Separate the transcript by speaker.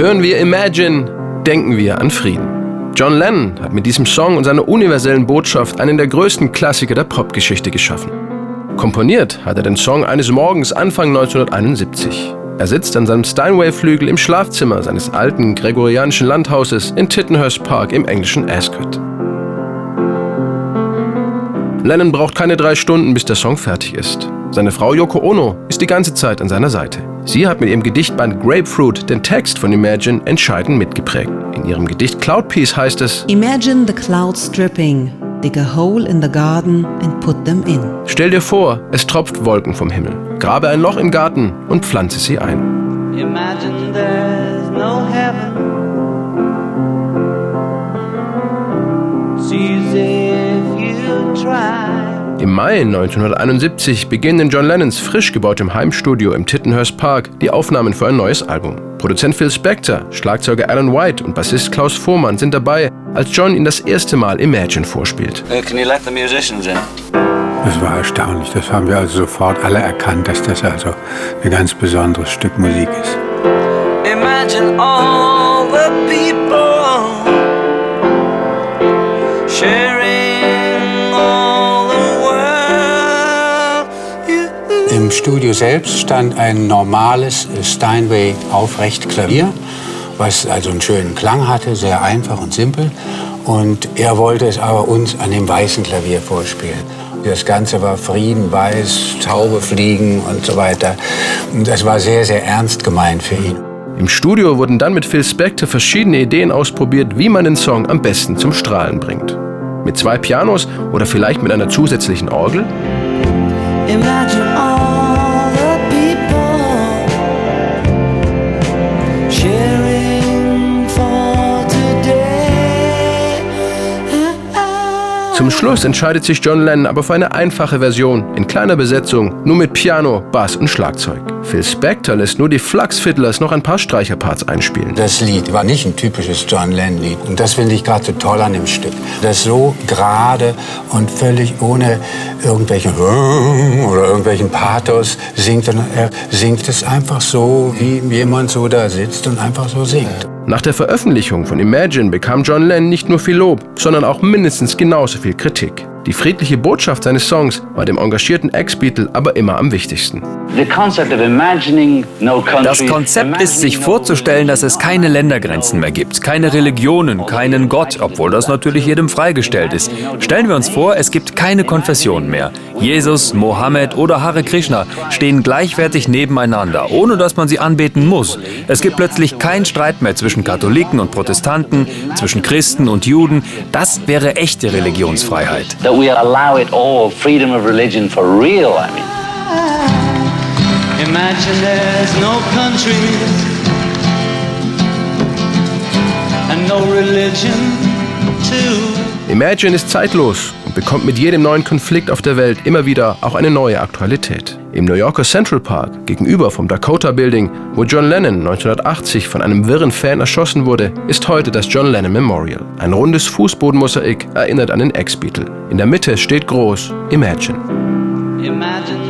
Speaker 1: Hören wir Imagine, denken wir an Frieden. John Lennon hat mit diesem Song und seiner universellen Botschaft einen der größten Klassiker der Popgeschichte geschaffen. Komponiert hat er den Song eines Morgens Anfang 1971. Er sitzt an seinem Steinway-Flügel im Schlafzimmer seines alten gregorianischen Landhauses in Tittenhurst Park im englischen Ascot. Lennon braucht keine drei Stunden, bis der Song fertig ist. Seine Frau Yoko Ono ist die ganze Zeit an seiner Seite. Sie hat mit ihrem Gedichtband Grapefruit den Text von Imagine entscheidend mitgeprägt. In ihrem Gedicht Cloud Piece heißt es:
Speaker 2: Imagine the clouds dripping, dig a hole in the garden and put them in.
Speaker 1: Stell dir vor, es tropft Wolken vom Himmel. Grabe ein Loch im Garten und pflanze sie ein. Imagine there's Mai 1971 beginnen in John Lennons frisch gebautem Heimstudio im Tittenhurst Park die Aufnahmen für ein neues Album. Produzent Phil Spector, Schlagzeuger Alan White und Bassist Klaus Vormann sind dabei, als John ihn das erste Mal Imagine vorspielt. Uh, can you let the musicians in?
Speaker 3: Das war erstaunlich. Das haben wir also sofort alle erkannt, dass das also ein ganz besonderes Stück Musik ist. Imagine all the people Studio selbst stand ein normales Steinway Aufrechtklavier, was also einen schönen Klang hatte, sehr einfach und simpel. Und er wollte es aber uns an dem weißen Klavier vorspielen. Das Ganze war Frieden, Weiß, Taube fliegen und so weiter. Und das war sehr, sehr ernst gemeint für ihn.
Speaker 1: Im Studio wurden dann mit Phil Spector verschiedene Ideen ausprobiert, wie man den Song am besten zum Strahlen bringt. Mit zwei Pianos oder vielleicht mit einer zusätzlichen Orgel? Imagine Schluss entscheidet sich John Lennon aber für eine einfache Version, in kleiner Besetzung, nur mit Piano, Bass und Schlagzeug. Phil Spector lässt nur die Flux Fiddlers noch ein paar Streicherparts einspielen.
Speaker 3: Das Lied war nicht ein typisches John Lennon-Lied. Und das finde ich gerade so toll an dem Stück. Das so gerade und völlig ohne irgendwelchen oder irgendwelchen Pathos singt, er singt es einfach so, wie jemand so da sitzt und einfach so singt.
Speaker 1: Nach der Veröffentlichung von Imagine bekam John Lennon nicht nur viel Lob, sondern auch mindestens genauso viel Kritik. Die friedliche Botschaft seines Songs war dem engagierten Ex-Beatle aber immer am wichtigsten.
Speaker 4: Das Konzept ist, sich vorzustellen, dass es keine Ländergrenzen mehr gibt, keine Religionen, keinen Gott, obwohl das natürlich jedem freigestellt ist. Stellen wir uns vor, es gibt keine Konfessionen mehr. Jesus, Mohammed oder Hare Krishna stehen gleichwertig nebeneinander, ohne dass man sie anbeten muss. Es gibt plötzlich keinen Streit mehr zwischen Katholiken und Protestanten, zwischen Christen und Juden. Das wäre echte Religionsfreiheit. That we allow it all, freedom of religion for real, I mean. Imagine there's no countries
Speaker 1: and no religion too. Imagine ist zeitlos und bekommt mit jedem neuen Konflikt auf der Welt immer wieder auch eine neue Aktualität. Im New Yorker Central Park, gegenüber vom Dakota Building, wo John Lennon 1980 von einem wirren Fan erschossen wurde, ist heute das John Lennon Memorial. Ein rundes Fußbodenmosaik erinnert an den Ex-Beatle. In der Mitte steht groß Imagine. Imagine